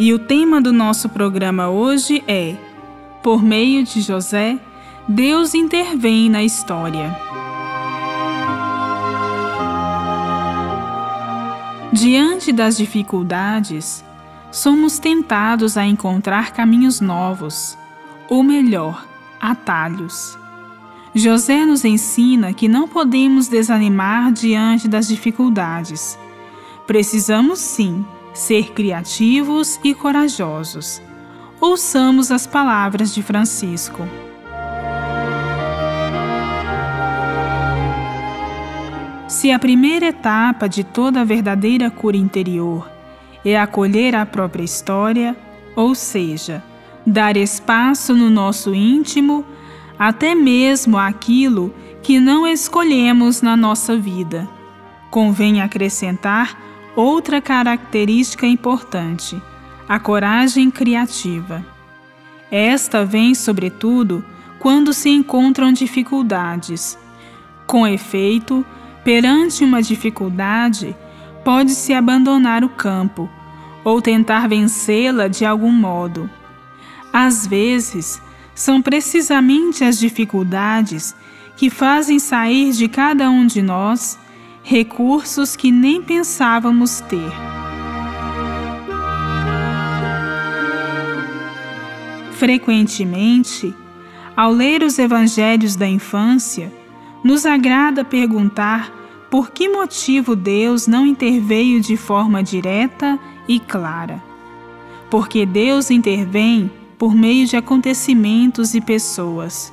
E o tema do nosso programa hoje é: Por meio de José, Deus intervém na história. Diante das dificuldades, somos tentados a encontrar caminhos novos, ou melhor, atalhos. José nos ensina que não podemos desanimar diante das dificuldades. Precisamos sim ser criativos e corajosos. Ouçamos as palavras de Francisco. Se a primeira etapa de toda a verdadeira cura interior é acolher a própria história, ou seja, dar espaço no nosso íntimo até mesmo aquilo que não escolhemos na nossa vida. Convém acrescentar outra característica importante: a coragem criativa. Esta vem, sobretudo, quando se encontram dificuldades. Com efeito, perante uma dificuldade, pode-se abandonar o campo ou tentar vencê-la de algum modo. Às vezes, são precisamente as dificuldades que fazem sair de cada um de nós recursos que nem pensávamos ter. Frequentemente, ao ler os evangelhos da infância, nos agrada perguntar por que motivo Deus não interveio de forma direta e clara. Porque Deus intervém por meio de acontecimentos e pessoas.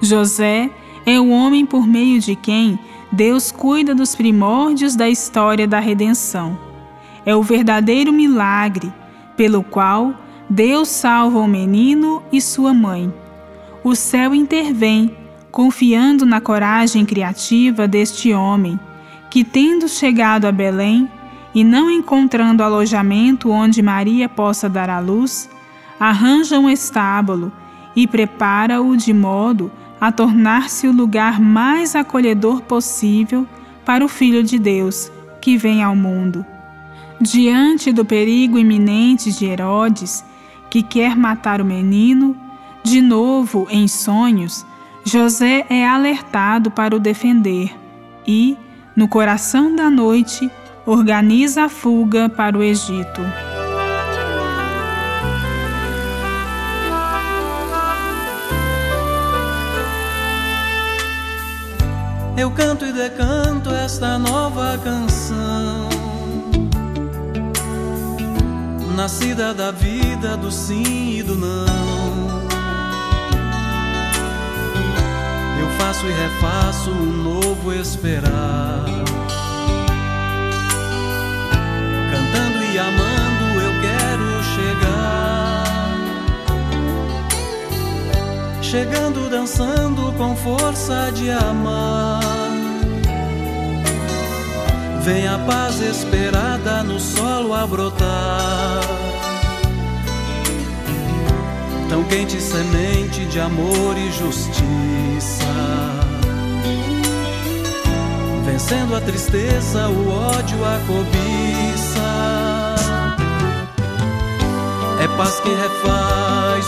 José é o homem por meio de quem Deus cuida dos primórdios da história da redenção. É o verdadeiro milagre pelo qual Deus salva o menino e sua mãe. O céu intervém, confiando na coragem criativa deste homem, que, tendo chegado a Belém e não encontrando alojamento onde Maria possa dar à luz, arranja um estábulo e prepara-o de modo a tornar-se o lugar mais acolhedor possível para o Filho de Deus que vem ao mundo. Diante do perigo iminente de Herodes, que quer matar o menino, de novo em sonhos, José é alertado para o defender e, no coração da noite, organiza a fuga para o Egito. Eu canto e decanto esta nova canção. Nascida da vida, do sim e do não. Eu faço e refaço um novo esperar. Cantando e amando, eu quero chegar. Chegando, dançando com força de amar. Vem a paz esperada no solo a brotar. Tão quente semente de amor e justiça. Vencendo a tristeza, o ódio, a cobiça. É paz que refaz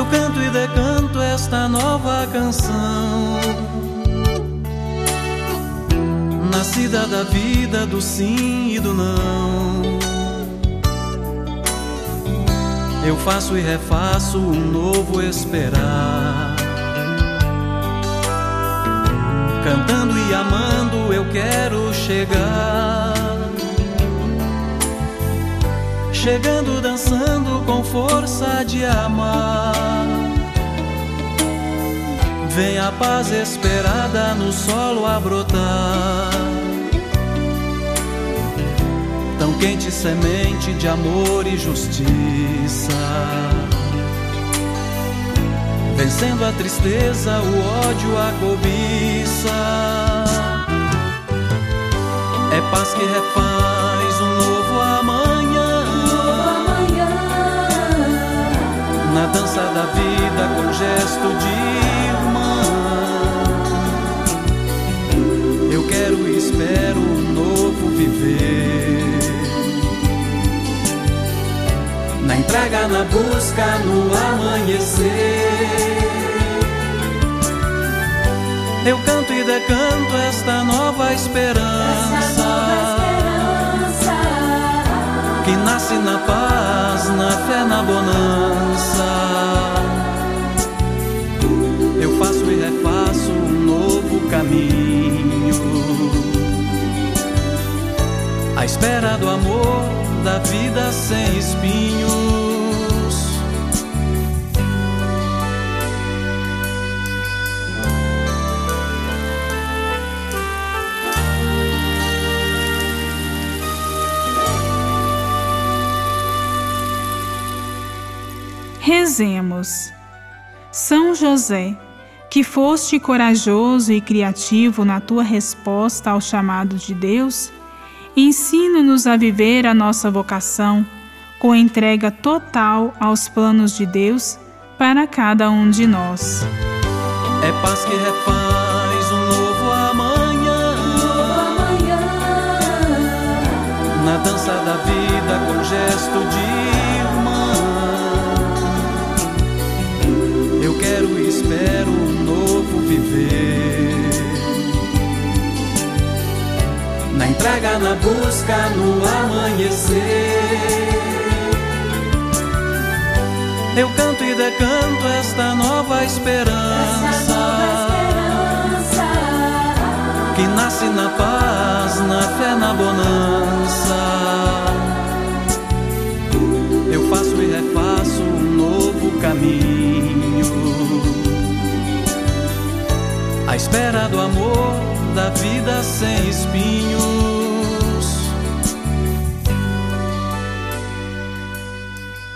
Eu canto e decanto esta nova canção. Nascida da vida, do sim e do não. Eu faço e refaço um novo esperar. Cantando e amando, eu quero chegar. Chegando, dançando com força de amar. Vem a paz esperada no solo a brotar. Tão quente semente de amor e justiça. Vencendo a tristeza, o ódio, a cobiça. É paz que refaz um novo amanhã. Na dança da vida com gesto de espero um novo viver. Na entrega, na busca, no amanhecer. Eu canto e decanto esta nova esperança. Essa nova esperança. que nasce na paz, na fé, na bonança. Do amor, da vida sem espinhos. Rezemos. São José, que foste corajoso e criativo na tua resposta ao chamado de Deus, ensina-nos a viver a nossa vocação com entrega total aos planos de Deus para cada um de nós. É paz que refaz um novo amanhã. Amanhã. Na dança da vida com gesto de irmã. Eu quero e espero um novo viver. Na entrega, na busca, no amanhecer. Eu canto e decanto esta nova esperança. Essa nova esperança. que nasce na paz, na fé, na bonança.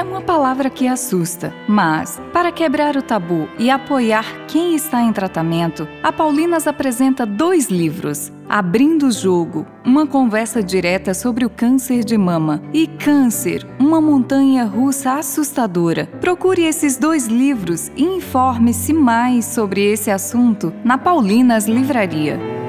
É uma palavra que assusta, mas, para quebrar o tabu e apoiar quem está em tratamento, a Paulinas apresenta dois livros: Abrindo o Jogo, uma conversa direta sobre o câncer de mama, e Câncer, uma montanha russa assustadora. Procure esses dois livros e informe-se mais sobre esse assunto na Paulinas Livraria.